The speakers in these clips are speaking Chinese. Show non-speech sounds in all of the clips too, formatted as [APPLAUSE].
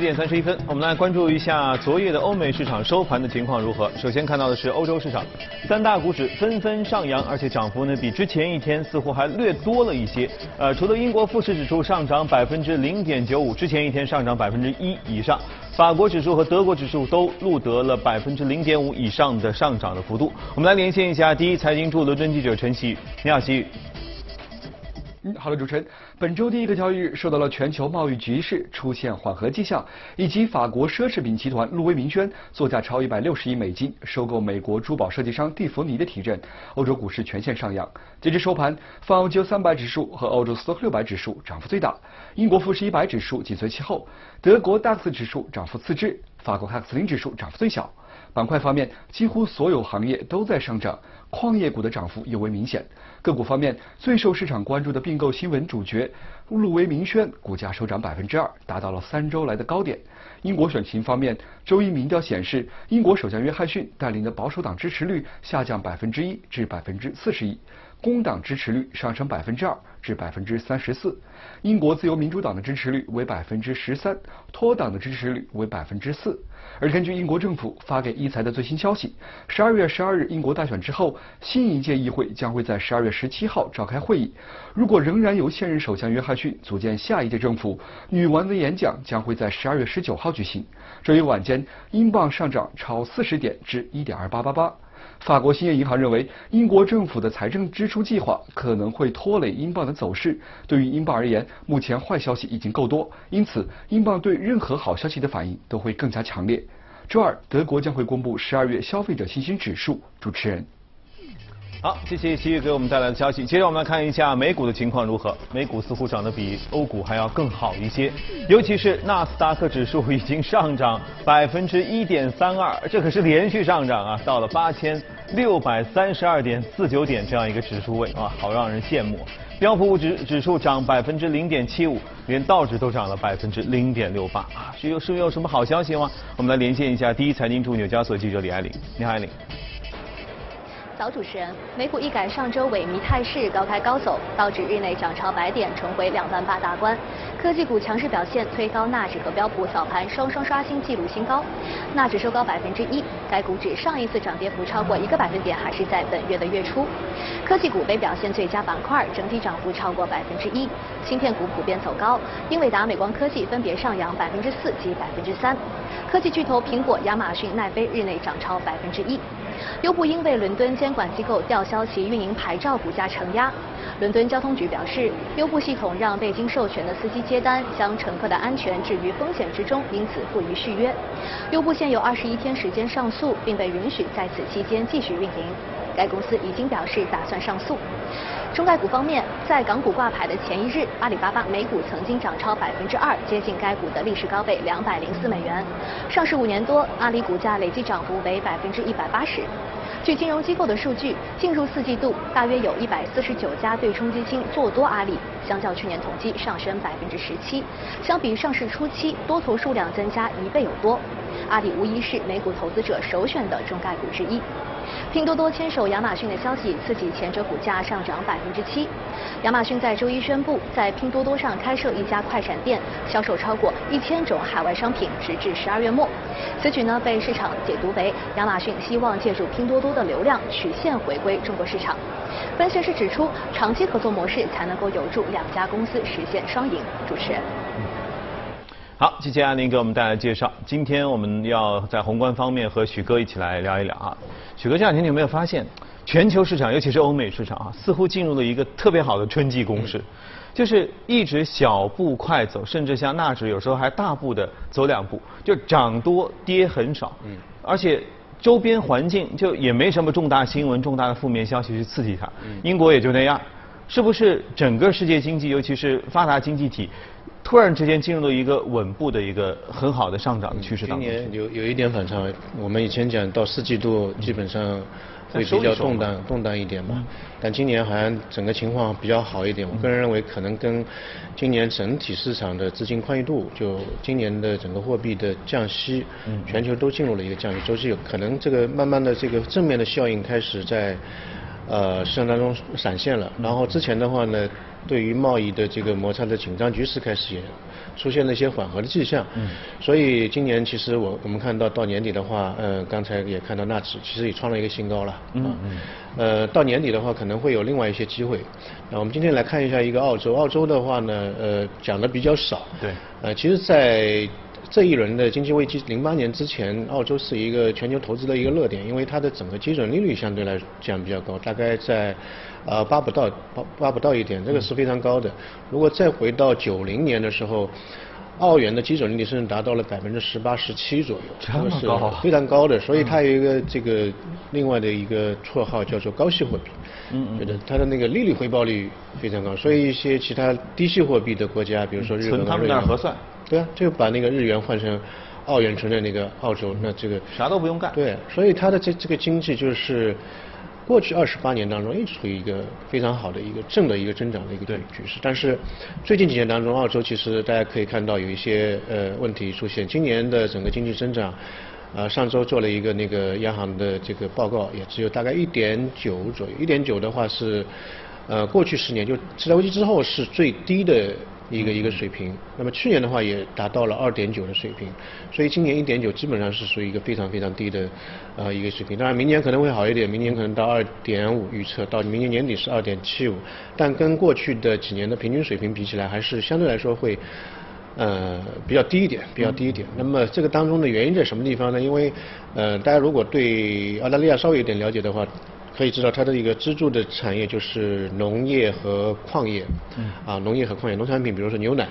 七点三十一分，我们来关注一下昨夜的欧美市场收盘的情况如何。首先看到的是欧洲市场，三大股指纷纷上扬，而且涨幅呢比之前一天似乎还略多了一些。呃，除了英国富时指数上涨百分之零点九五，之前一天上涨百分之一以上，法国指数和德国指数都录得了百分之零点五以上的上涨的幅度。我们来连线一下第一财经驻伦敦记者陈曦，你好，曦宇。嗯，好的，主持人。本周第一个交易日受到了全球贸易局势出现缓和迹象，以及法国奢侈品集团路威明轩作价超一百六十亿美金收购美国珠宝设计商蒂芙尼的提振，欧洲股市全线上扬。截至收盘，泛欧洲三百指数和欧洲斯托克六百指数涨幅最大，英国富时一百指数紧随其后，德国 DAX 指数涨幅次之，法国汉克斯林指数涨幅最小。板块方面，几乎所有行业都在上涨，矿业股的涨幅尤为明显。个股方面，最受市场关注的并购新闻主角路威明轩股价收涨百分之二，达到了三周来的高点。英国选情方面，周一民调显示，英国首相约翰逊带领的保守党支持率下降百分之一至百分之四十一，工党支持率上升百分之二至百分之三十四。英国自由民主党的支持率为百分之十三，脱党的支持率为百分之四。而根据英国政府发给一财的最新消息，十二月十二日英国大选之后，新一届议会将会在十二月十七号召开会议。如果仍然由现任首相约翰逊组建下一届政府，女王的演讲将会在十二月十九号举行。周一晚间，英镑上涨超四十点至一点二八八八。法国兴业银行认为，英国政府的财政支出计划可能会拖累英镑的走势。对于英镑而言，目前坏消息已经够多，因此英镑对任何好消息的反应都会更加强烈。周二，德国将会公布十二月消费者信心指数。主持人。好，谢谢西域给我们带来的消息。接着我们来看一下美股的情况如何。美股似乎涨得比欧股还要更好一些，尤其是纳斯达克指数已经上涨百分之一点三二，这可是连续上涨啊，到了八千六百三十二点四九点这样一个指数位啊，好让人羡慕。标普五指指数涨百分之零点七五，连道指都涨了百分之零点六八啊，是有是有什么好消息吗？我们来连线一下第一财经驻纽交所记者李爱玲，你好，爱玲。早主持人，美股一改上周萎靡态势，高开高走，道指日内涨超百点，重回两万八大关。科技股强势表现，推高纳指和标普早盘双双刷新纪录新高。纳指收高百分之一，该股指上一次涨跌幅超过一个百分点还是在本月的月初。科技股被表现最佳板块，整体涨幅超过百分之一。芯片股普遍走高，英伟达、美光科技分别上扬百分之四及百分之三。科技巨头苹果、亚马逊、奈飞日内涨超百分之一。优步因为伦敦监管机构吊销其运营牌照，股价承压。伦敦交通局表示，优步系统让未经授权的司机接单，将乘客的安全置于风险之中，因此不予续约。优步现有二十一天时间上诉，并被允许在此期间继续运营。该公司已经表示打算上诉。中概股方面，在港股挂牌的前一日，阿里巴巴每股曾经涨超百分之二，接近该股的历史高位两百零四美元。上市五年多，阿里股价累计涨幅为百分之一百八十。据金融机构的数据，进入四季度，大约有一百四十九家对冲基金做多阿里，相较去年同期上升百分之十七。相比上市初期，多头数量增加一倍有多。阿里无疑是美股投资者首选的中概股之一。拼多多牵手亚马逊的消息刺激前者股价上涨百分之七。亚马逊在周一宣布，在拼多多上开设一家快闪店，销售超过一千种海外商品，直至十二月末。此举呢被市场解读为亚马逊希望借助拼多多的流量曲线回归中国市场。分析师指出，长期合作模式才能够有助两家公司实现双赢。主持人。好，谢谢安林给我们带来介绍。今天我们要在宏观方面和许哥一起来聊一聊啊。许哥，这两天你有没有发现，全球市场，尤其是欧美市场啊，似乎进入了一个特别好的春季攻势，就是一直小步快走，甚至像纳指有时候还大步的走两步，就涨多跌很少。嗯。而且周边环境就也没什么重大新闻、重大的负面消息去刺激它。嗯。英国也就那样，是不是整个世界经济，尤其是发达经济体？突然之间进入了一个稳步的一个很好的上涨的趋势当中。今年有有一点反常，我们以前讲到四季度基本上会比较动荡动荡一点嘛，但今年好像整个情况比较好一点。我个人认为可能跟今年整体市场的资金宽裕度，就今年的整个货币的降息，全球都进入了一个降息周期，可能这个慢慢的这个正面的效应开始在。呃市场当中闪现了。然后之前的话呢，对于贸易的这个摩擦的紧张局势开始也出现了一些缓和的迹象。嗯。所以今年其实我我们看到到年底的话，呃，刚才也看到纳指其实也创了一个新高了。嗯嗯。呃，到年底的话可能会有另外一些机会。那我们今天来看一下一个澳洲，澳洲的话呢，呃，讲的比较少。对。呃，其实，在这一轮的经济危机，零八年之前，澳洲是一个全球投资的一个热点，因为它的整个基准利率相对来讲比较高，大概在呃八不到八八不到一点，这个是非常高的。如果再回到九零年的时候，澳元的基准利率甚至达到了百分之十八十七左右，这么高，非常高的。所以它有一个这个另外的一个绰号叫做高息货币，嗯嗯，对的，它的那个利率回报率非常高，所以一些其他低息货币的国家，比如说日本、他们那儿核算。对啊，就把那个日元换成澳元存在那个澳洲，那这个啥都不用干。对，所以它的这这个经济就是过去二十八年当中一直处于一个非常好的一个正的一个增长的一个局势。但是最近几年当中，澳洲其实大家可以看到有一些呃问题出现。今年的整个经济增长，呃，上周做了一个那个央行的这个报告，也只有大概一点九左右。一点九的话是呃过去十年就次贷危机之后是最低的。一个一个水平，那么去年的话也达到了二点九的水平，所以今年一点九基本上是属于一个非常非常低的呃一个水平。当然明年可能会好一点，明年可能到二点五预测，到明年年底是二点七五，但跟过去的几年的平均水平比起来，还是相对来说会呃比较低一点，比较低一点。那么这个当中的原因在什么地方呢？因为呃大家如果对澳大利亚稍微有点了解的话。可以知道它的一个支柱的产业就是农业和矿业，嗯啊，农业和矿业，农产品，比如说牛奶，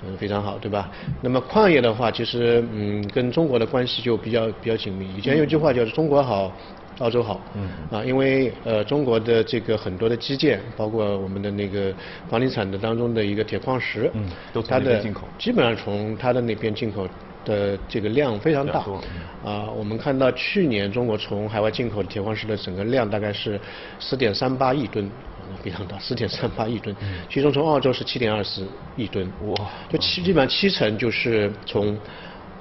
嗯，非常好，对吧？那么矿业的话，其实嗯，跟中国的关系就比较比较紧密。以前有句话叫做“中国好，澳洲好”，嗯啊，因为呃，中国的这个很多的基建，包括我们的那个房地产的当中的一个铁矿石，嗯都从那边进口，基本上从它的那边进口。的这个量非常大，啊，我们看到去年中国从海外进口的铁矿石的整个量大概是十点三八亿吨，非常大，十点三八亿吨，其中从澳洲是七点二四亿吨，哇，就七基本上七成就是从。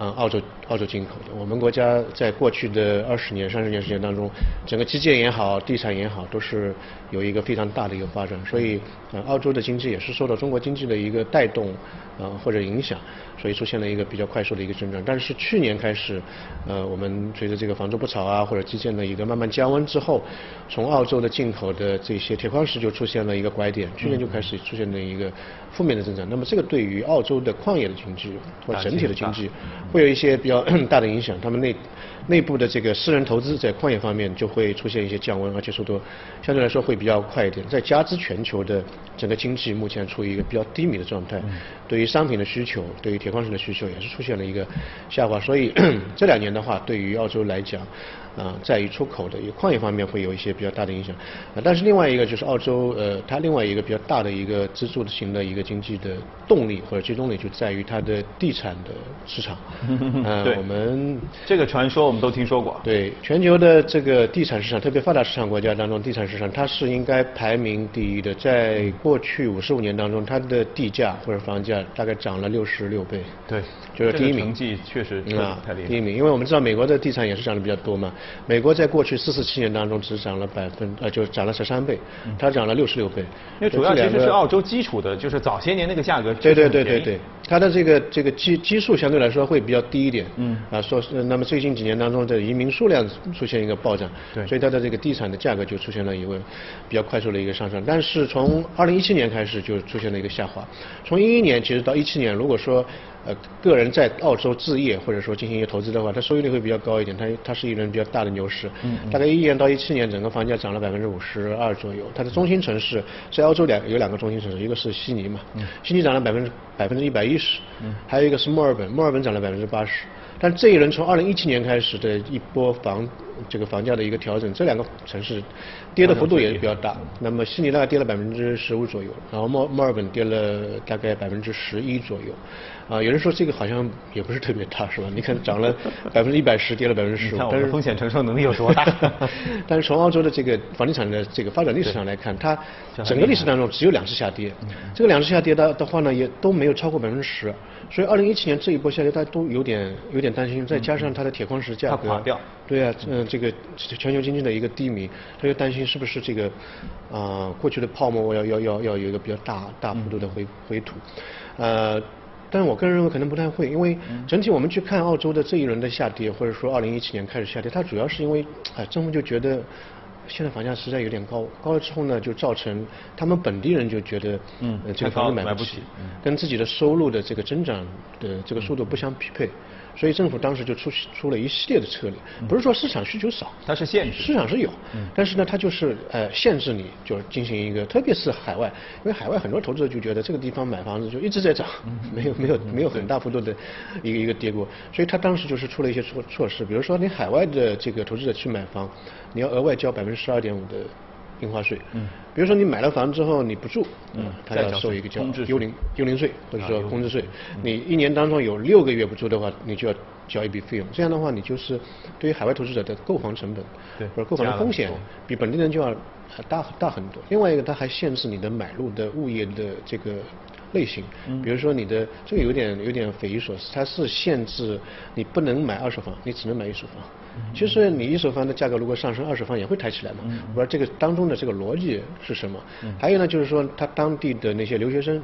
嗯，澳洲澳洲进口的，我们国家在过去的二十年、三十年时间当中，整个基建也好，地产也好，都是有一个非常大的一个发展，所以，嗯，澳洲的经济也是受到中国经济的一个带动，呃，或者影响，所以出现了一个比较快速的一个增长。但是去年开始，呃，我们随着这个房住不炒啊，或者基建的一个慢慢降温之后，从澳洲的进口的这些铁矿石就出现了一个拐点，去年就开始出现了一个负面的增长。那么这个对于澳洲的矿业的经济或整体的经济。会有一些比较 [CLEARS THROAT] 大的影响，他们内内部的这个私人投资在矿业方面就会出现一些降温，而且速度相对来说会比较快一点。再加之全球的整个经济目前处于一个比较低迷的状态，对于商品的需求，对于铁矿石的需求也是出现了一个下滑。所以这两年的话，对于澳洲来讲。啊，在于出口的一个矿业方面会有一些比较大的影响，啊，但是另外一个就是澳洲，呃，它另外一个比较大的一个支柱型的一个经济的动力或者驱动力就在于它的地产的市场。嗯，[LAUGHS] 对，我们这个传说我们都听说过。对，全球的这个地产市场，特别发达市场国家当中，地产市场它是应该排名第一的。在过去五十五年当中，它的地价或者房价大概涨了六十六倍。对，就是第一名。成绩确实啊，太厉害。第一名，因为我们知道美国的地产也是涨得比较多嘛。美国在过去四十七年当中只涨了百分呃，就涨了十三倍，它涨了六十六倍。因为主要其实是澳洲基础的，就是早些年那个价格。对对对对对，它的这个这个基基数相对来说会比较低一点。嗯。啊，说是那么最近几年当中的移民数量出现一个暴涨，对，所以它的这个地产的价格就出现了一个比较快速的一个上升。但是从二零一七年开始就出现了一个下滑，从一一年其实到一七年，如果说。呃，个人在澳洲置业或者说进行一个投资的话，它收益率会比较高一点。它它是一轮比较大的牛市，嗯大概一年到一七年，整个房价涨了百分之五十二左右。它的中心城市在澳洲两有两个中心城市，一个是悉尼嘛，嗯悉尼涨了百分之百分之一百一还有一个是墨尔本，墨尔本涨了百分之八十。但这一轮从二零一七年开始的一波房这个房价的一个调整，这两个城市跌的幅度也是比较大。那么悉尼大概跌了百分之十五左右，然后墨墨尔本跌了大概百分之十一左右。啊，有人说这个好像也不是特别大，是吧？你看涨了 [LAUGHS] 百分之一百十，跌了百分之十五，但是风险承受能力有多大？[LAUGHS] 但是从澳洲的这个房地产的这个发展历史上来看，它整个历史当中只有两次下跌，这个两次下跌的的话呢，也都没有超过百分之十。所以二零一七年这一波下跌，大家都有点有点点担心，再加上它的铁矿石价格。对啊，嗯，这个全球经济的一个低迷，他就担心是不是这个啊过去的泡沫要要要要有一个比较大大幅度的回回吐，呃。但是我个人认为可能不太会，因为整体我们去看澳洲的这一轮的下跌，或者说二零一七年开始下跌，它主要是因为哎政府就觉得现在房价实在有点高，高了之后呢，就造成他们本地人就觉得嗯呃这个房子买不起了买不起，跟自己的收入的这个增长的这个速度不相匹配，所以政府当时就出出了一系列的策略，不是说市场需求少，它是限制。市场是有，但是呢，它就是呃限制你，就进行一个，特别是海外，因为海外很多投资者就觉得这个地方买房子就一直在涨，没有没有没有很大幅度的一个一个跌过，所以他当时就是出了一些措措施，比如说你海外的这个投资者去买房，你要额外交百分之十二点五的印花税，嗯，比如说你买了房之后你不住，嗯。他要收一个叫幽灵幽灵税或者说空置税，你一年当中有六个月不住的话，你就要交一笔费用，这样的话你就是对于海外投资者的购房成本对或者购房的风险比本地人就要呃大大很多。另外一个，它还限制你的买入的物业的这个类型，嗯。比如说你的这个有点有点匪夷所思，它是限制你不能买二手房，你只能买一手房。嗯其实你一手房的价格如果上升，二手房也会抬起来嘛。我说这个当中的这个逻辑是什么。嗯还有呢，就是说他当地的那些留学生。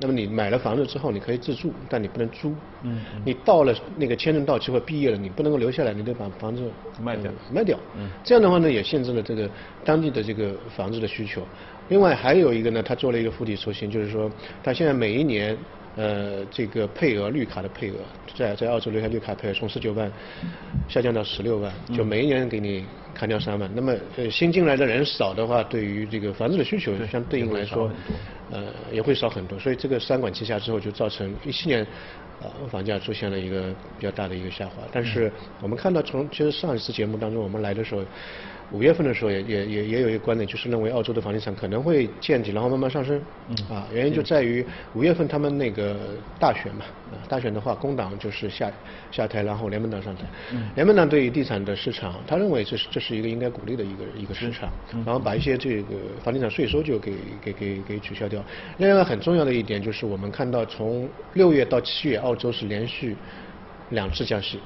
那么你买了房子之后，你可以自住，但你不能租。嗯你到了那个签证到期或毕业了，你不能够留下来，你得把房子卖掉呃卖掉。嗯这样的话呢，也限制了这个当地的这个房子的需求。另外还有一个呢，他做了一个釜底抽薪，就是说他现在每一年呃这个配额绿卡的配额，在在澳洲留下绿卡配额从十九万下降到十六万，就每一年给你砍掉三万。那么呃新进来的人少的话，对于这个房子的需求相对应来说，呃也会少很多。所以这个三管齐下之后，就造成一七年。呃，房价出现了一个比较大的一个下滑，但是我们看到从其实上一次节目当中我们来的时候，五月份的时候也也也也有一个观点，就是认为澳洲的房地产可能会见底，然后慢慢上升。啊，原因就在于五月份他们那个大选嘛，啊，大选的话，工党就是下下台，然后联盟党上台。联盟党对于地产的市场，他认为这是这是一个应该鼓励的一个一个市场，然后把一些这个房地产税收就给给给给取消掉。另外很重要的一点就是我们看到从六月到七月，澳洲是连续两次降息。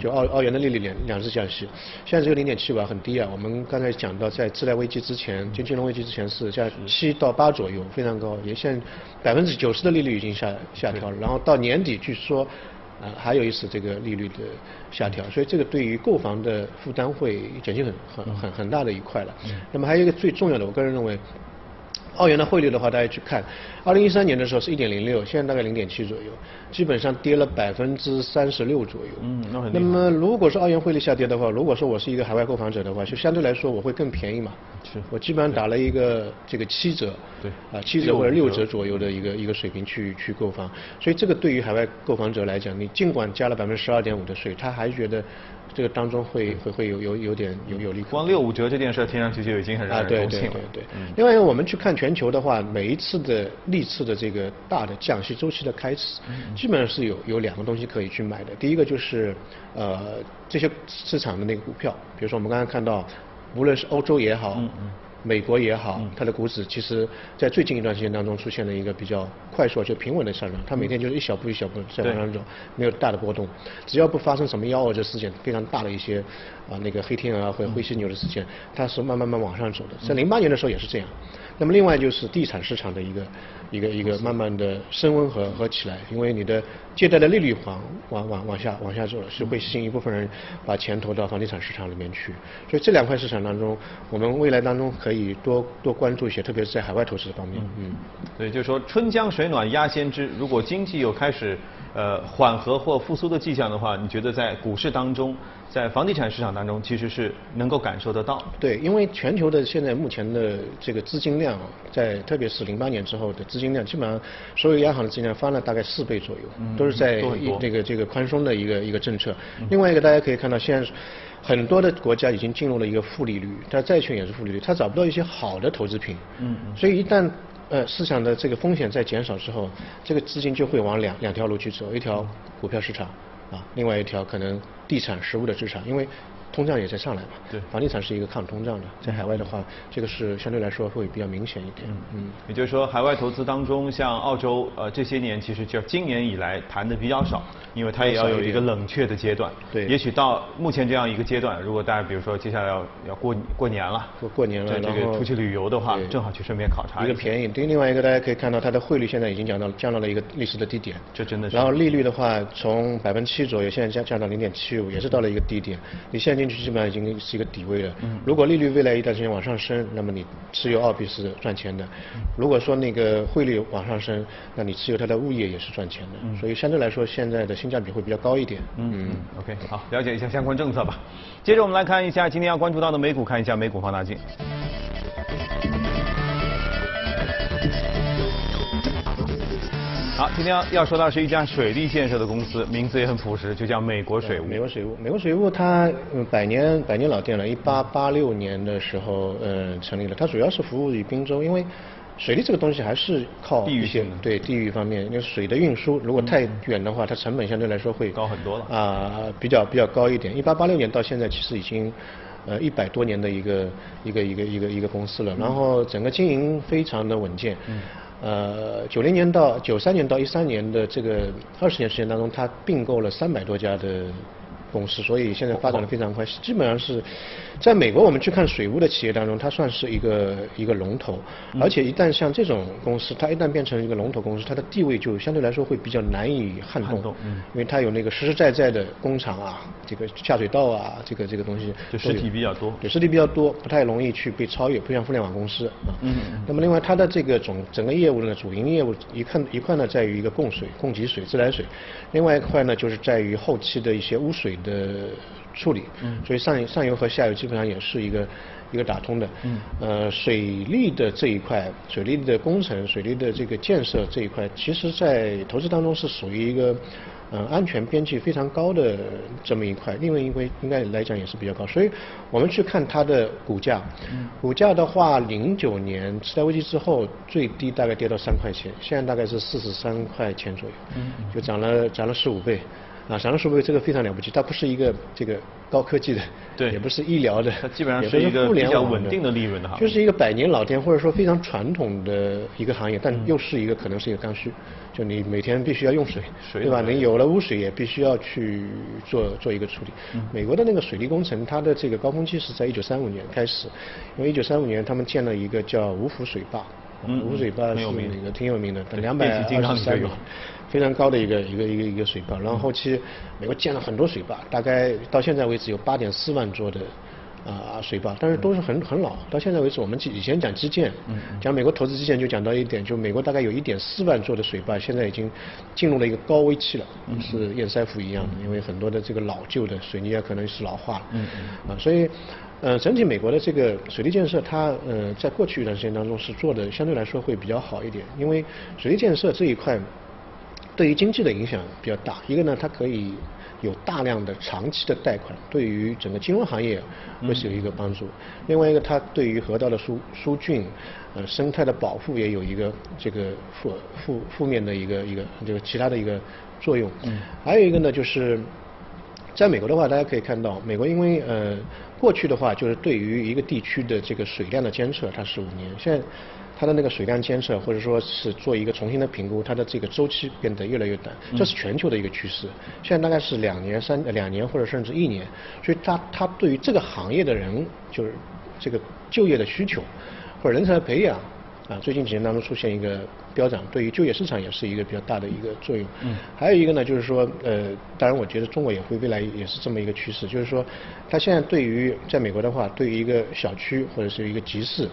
就澳澳元的利率两两次降息，现在只有零点七五啊很低啊。我们刚才讲到，在次贷危机之前，就金融危机之前是在七到八左右，非常高，也现在百分之九十的利率已经下下调了。然后到年底据说，啊还有一次这个利率的下调，所以这个对于购房的负担会减轻很很很很大的一块了。那么还有一个最重要的，我个人认为。澳元的汇率的话，大家去看，二零一三年的时候是一点零六，现在大概零点七左右，基本上跌了百分之三十六左右。嗯那很那么如果说澳元汇率下跌的话，如果说我是一个海外购房者的话，就相对来说我会更便宜嘛。是我基本上打了一个这个七折。对啊，七折或者六折左右的一个一个水平去去购房，所以这个对于海外购房者来讲，你尽管加了百分之十二点五的税，他还觉得这个当中会会会有有有点有有利。光六五折这件事听上去就已经很让啊，人对对高兴了。对对。嗯另外，我们去看全球的话，每一次的历次的这个大的降息周期的开始，嗯基本上是有有两个东西可以去买的。第一个就是呃这些市场的那个股票，比如说我们刚才看到，无论是欧洲也好。嗯嗯美国也好，它的股指其实，在最近一段时间当中出现了一个比较快速而且平稳的上涨，它每天就是一小步一小步在往上走，没有大的波动。只要不发生什么幺蛾子事件，非常大的一些啊那个黑天鹅啊或者灰犀牛的事件，它是慢慢慢往上走的。在零八年的时候也是这样。那么另外就是地产市场的一个一个一个慢慢的升温和和起来，因为你的借贷的利率往往往往下往下走了，是会吸引一部分人把钱投到房地产市场里面去。所以这两块市场当中，我们未来当中可以多多关注一些，特别是在海外投资方面。嗯。所以就是说春江水暖鸭先知，如果经济有开始呃缓和或复苏的迹象的话，你觉得在股市当中，在房地产市场当中，其实是能够感受得到。对，因为全球的现在目前的这个资金量，在特别是零八年之后的资金量，基本上所有央行的资金量翻了大概四倍左右，都是在这个这个宽松的一个一个政策。另外一个大家可以看到，现在很多的国家已经进入了一个负利率，它债券也是负利率，它找不到一些好的投资品。嗯所以一旦呃市场的这个风险在减少之后，这个资金就会往两两条路去走，一条股票市场啊，另外一条可能地产实物的市场，因为通胀也在上来嘛。对房地产是一个抗通胀的，在海外的话，这个是相对来说会比较明显一点。嗯嗯，也就是说，海外投资当中，像澳洲，呃，这些年其实就今年以来谈的比较少，因为它也要有一个冷却的阶段。对也许到目前这样一个阶段，如果大家比如说接下来要要过过年了，过过年了这个出去旅游的话，正好去顺便考察下一个便宜，另另外一个大家可以看到它的汇率现在已经降到降到了一个历史的低点，这真的是然后利率的话，从百分之七左右，现在降降到零点七五，也是到了一个低点。你现在进去基本上已经是一个底位了。嗯如果利率未来一段时间往上升，那么你持有澳币是赚钱的；如果说那个汇率往上升，那你持有它的物业也是赚钱的。所以相对来说，现在的性价比会比较高一点。嗯嗯，OK，好，了解一下相关政策吧。接着我们来看一下今天要关注到的美股，看一下美股放大镜。好，今天要要说到是一家水利建设的公司，名字也很朴实，就叫美国水务。美国水务，美国水务它嗯百年百年老店了，一八八六年的时候呃成立了，它主要是服务于滨州，因为水利这个东西还是靠地域性的对地域方面，因为水的运输如果太远的话，它成本相对来说会高很多了啊、比较比较高一点。一八八六年到现在其实已经呃一百多年的一个一个一个一个一个公司了，然后整个经营非常的稳健。嗯呃，九零年到九三年到一三年的这个二十年时间当中，它并购了三百多家的公司，所以现在发展的非常快。基本上是在美国，我们去看水务的企业当中，它算是一个一个龙头。而且一旦像这种公司，它一旦变成一个龙头公司，它的地位就相对来说会比较难以撼动，嗯因为它有那个实实在在的工厂啊，这个下水道啊，这个这个东西就实体比较多对，实体比较多，不太容易去被超越，不像互联网公司啊。嗯那么另外它的这个总整个业务呢，主营业务一看一块呢在于一个供水、供给水、自来水，另外一块呢就是在于后期的一些污水的处理。嗯。所以上上游和下游基本上也是一个一个打通的。嗯呃，水利的这一块，水利的工程、水利的这个建设这一块，其实在投资当中是属于一个。呃，安全边际非常高的这么一块，另外一块应该来讲也是比较高，所以我们去看它的股价，嗯股价的话，零九年次贷危机之后最低大概跌到三块钱，现在大概是四十三块钱左右，就涨了涨了十五倍，啊，涨了十五倍这个非常了不起，它不是一个这个高科技的，对 [LAUGHS] 也不是医疗的，它基本上也是一个比较稳定的利润的行业就是一个百年老店或者说非常传统的一个行业，嗯但又是一个可能是一个刚需，就你每天必须要用水，对吧？你有了污水也必须要去做做一个处理。嗯美国的那个水利工程，它的这个高峰期是在一九三五年开始，因为一九三五年他们建了一个叫五府水坝，嗯五府水坝是个挺有名的，对两百二十三米，非常高的一个一个一个一个水坝。然后后期美国建了很多水坝，大概到现在为止有八点四万座的。啊，水坝，但是都是很很老。到现在为止，我们以前讲基建，讲美国投资基建就讲到一点，就美国大概有一点四万座的水坝，现在已经进入了一个高危期了，是堰塞湖一样的，因为很多的这个老旧的水泥啊可能是老化了，啊，所以。呃，整体美国的这个水利建设，它呃在过去一段时间当中是做的相对来说会比较好一点，因为水利建设这一块对于经济的影响比较大。一个呢，它可以有大量的长期的贷款，对于整个金融行业会是有一个帮助。另外一个，它对于河道的疏疏浚、呃生态的保护也有一个这个负负负面的一个一个这个其他的一个作用。嗯。还有一个呢，就是在美国的话，大家可以看到，美国因为呃过去的话，就是对于一个地区的这个水量的监测，它是五年，现在它的那个水量监测或者说是做一个重新的评估，它的这个周期变得越来越短，这是全球的一个趋势。现在大概是两年、三呃两年或者甚至一年，所以它它对于这个行业的人就是这个就业的需求或者人才的培养。啊，最近几年当中出现一个飙涨，对于就业市场也是一个比较大的一个作用。嗯。还有一个呢，就是说，呃，当然我觉得中国也会未来也是这么一个趋势，就是说，他现在对于在美国的话，对于一个小区或者是一个集市，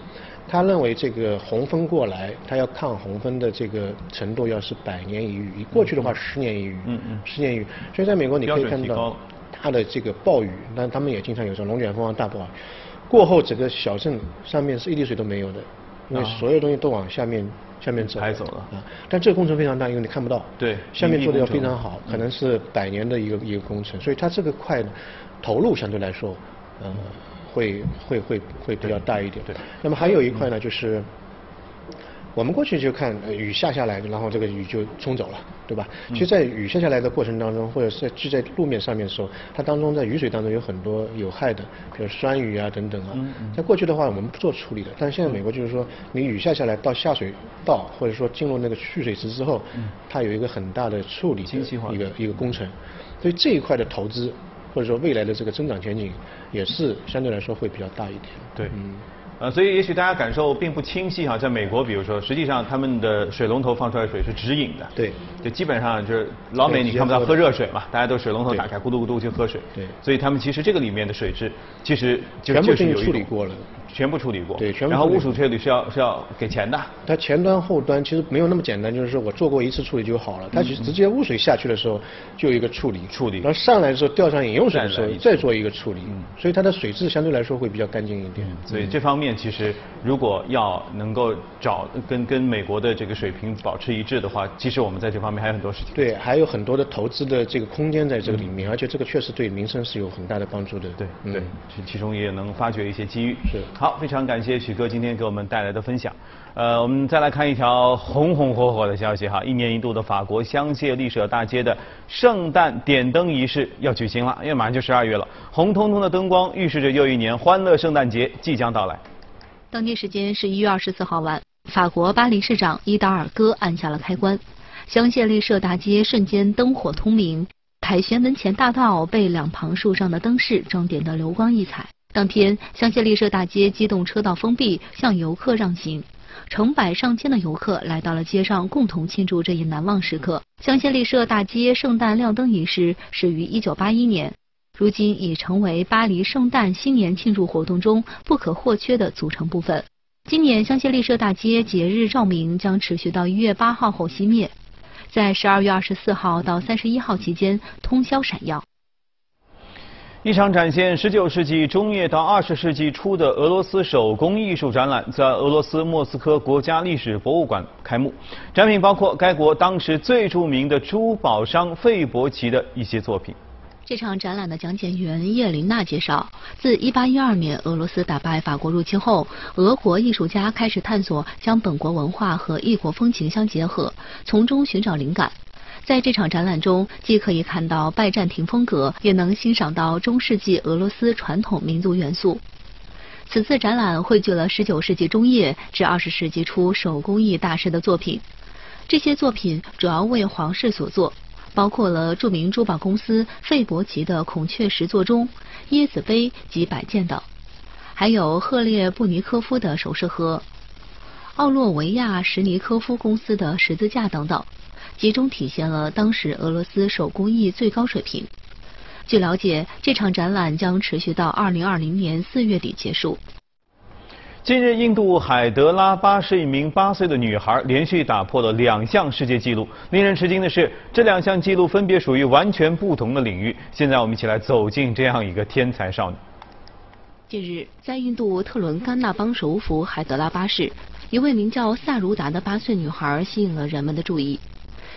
他认为这个洪峰过来，他要抗洪峰的这个程度要是百年一遇，过去的话十年一遇，嗯嗯十年一遇。所以在美国你可以看到大的这个暴雨，但他们也经常有这种龙卷风啊、大暴雨，过后整个小镇上面是一滴水都没有的。因为啊所有东西都往下面下面走，排走了啊。但这个工程非常大，因为你看不到。对下面做的要非常好，可能是百年的一个一个工程，所以它这个块呢，投入相对来说，呃，会会会会比较大一点。对那么还有一块呢，就是我们过去就看雨下下来，然后这个雨就冲走了，对吧？其实，在雨下下来的过程当中，或者是聚在路面上面的时候，它当中在雨水当中有很多有害的，比如酸雨啊等等啊。在过去的话，我们不做处理的，但是现在美国就是说，你雨下下来到下水道，或者说进入那个蓄水池之后，它有一个很大的处理一个一个工程，所以这一块的投资或者说未来的这个增长前景也是相对来说会比较大一点。对，嗯。呃，所以也许大家感受并不清晰哈，在美国，比如说，实际上他们的水龙头放出来的水是直饮的，对，就基本上就是老美你看不到喝热水嘛，大家都水龙头打开咕嘟咕嘟就喝水，对，所以他们其实这个里面的水质其实就全部是处理过了。全部处理过，对，全部。然后污水处理是要是要给钱的。它前端后端其实没有那么简单，就是说我做过一次处理就好了。它其实直接污水下去的时候就有一个处理，处理。然后上来的时候调上饮用水的时候再做一个处理，嗯，所以它的水质相对来说会比较干净一点。所以这方面其实如果要能够找跟跟美国的这个水平保持一致的话，其实我们在这方面还有很多事情。对，还有很多的投资的这个空间在这个里面，而且这个确实对民生是有很大的帮助的。对，对，其其中也能发掘一些机遇。是。好，非常感谢。许哥今天给我们带来的分享，呃，我们再来看一条红红火火的消息哈，一年一度的法国香榭丽舍大街的圣诞点灯仪式要举行了，因为马上就十二月了，红彤彤的灯光预示着又一年欢乐圣诞节即将到来。当地时间是一月二十四号晚，法国巴黎市长伊达尔戈按下了开关，香榭丽舍大街瞬间灯火通明，凯旋门前大道被两旁树上的灯饰装点得流光溢彩。当天，香榭丽舍大街机动车道封闭，向游客让行。成百上千的游客来到了街上，共同庆祝这一难忘时刻。香榭丽舍大街圣诞亮灯仪式始于1981年，如今已成为巴黎圣诞新年庆祝活动中不可或缺的组成部分。今年香榭丽舍大街节日照明将持续到1月8号后熄灭，在12月24号到31号期间通宵闪耀。一场展现19世纪中叶到20世纪初的俄罗斯手工艺术展览在俄罗斯莫斯科国家历史博物馆开幕。展品包括该国当时最著名的珠宝商费伯奇的一些作品。这场展览的讲解员叶琳娜介绍，自1812年俄罗斯打败法国入侵后，俄国艺术家开始探索将本国文化和异国风情相结合，从中寻找灵感。在这场展览中，既可以看到拜占庭风格，也能欣赏到中世纪俄罗斯传统民族元素。此次展览汇聚了19世纪中叶至20世纪初手工艺大师的作品，这些作品主要为皇室所作，包括了著名珠宝公司费伯奇的孔雀石座钟、椰子杯及摆件等，还有赫列布尼科夫的首饰盒、奥洛维亚什尼科夫公司的十字架等等。集中体现了当时俄罗斯手工艺最高水平。据了解，这场展览将持续到二零二零年四月底结束。近日，印度海德拉巴市一名八岁的女孩连续打破了两项世界纪录。令人吃惊的是，这两项纪录分别属于完全不同的领域。现在，我们一起来走进这样一个天才少女。近日，在印度特伦甘纳邦首府海德拉巴市，一位名叫萨如达的八岁女孩吸引了人们的注意。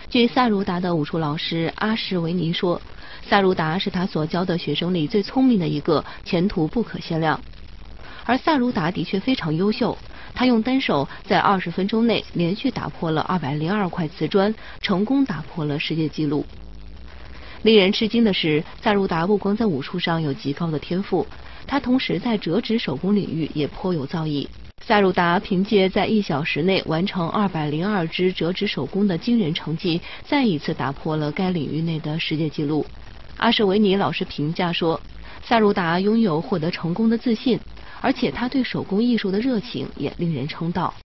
据萨如达的武术老师阿什维尼说，萨如达是他所教的学生里最聪明的一个，前途不可限量。而萨如达的确非常优秀，他用单手在二十分钟内连续打破了二百零二块瓷砖，成功打破了世界纪录。令人吃惊的是，萨如达不光在武术上有极高的天赋，他同时在折纸手工领域也颇有造诣。萨鲁达凭借在一小时内完成二百零二只折纸手工的惊人成绩，再一次打破了该领域内的世界纪录。阿什维尼老师评价说，萨鲁达拥有获得成功的自信，而且他对手工艺术的热情也令人称道。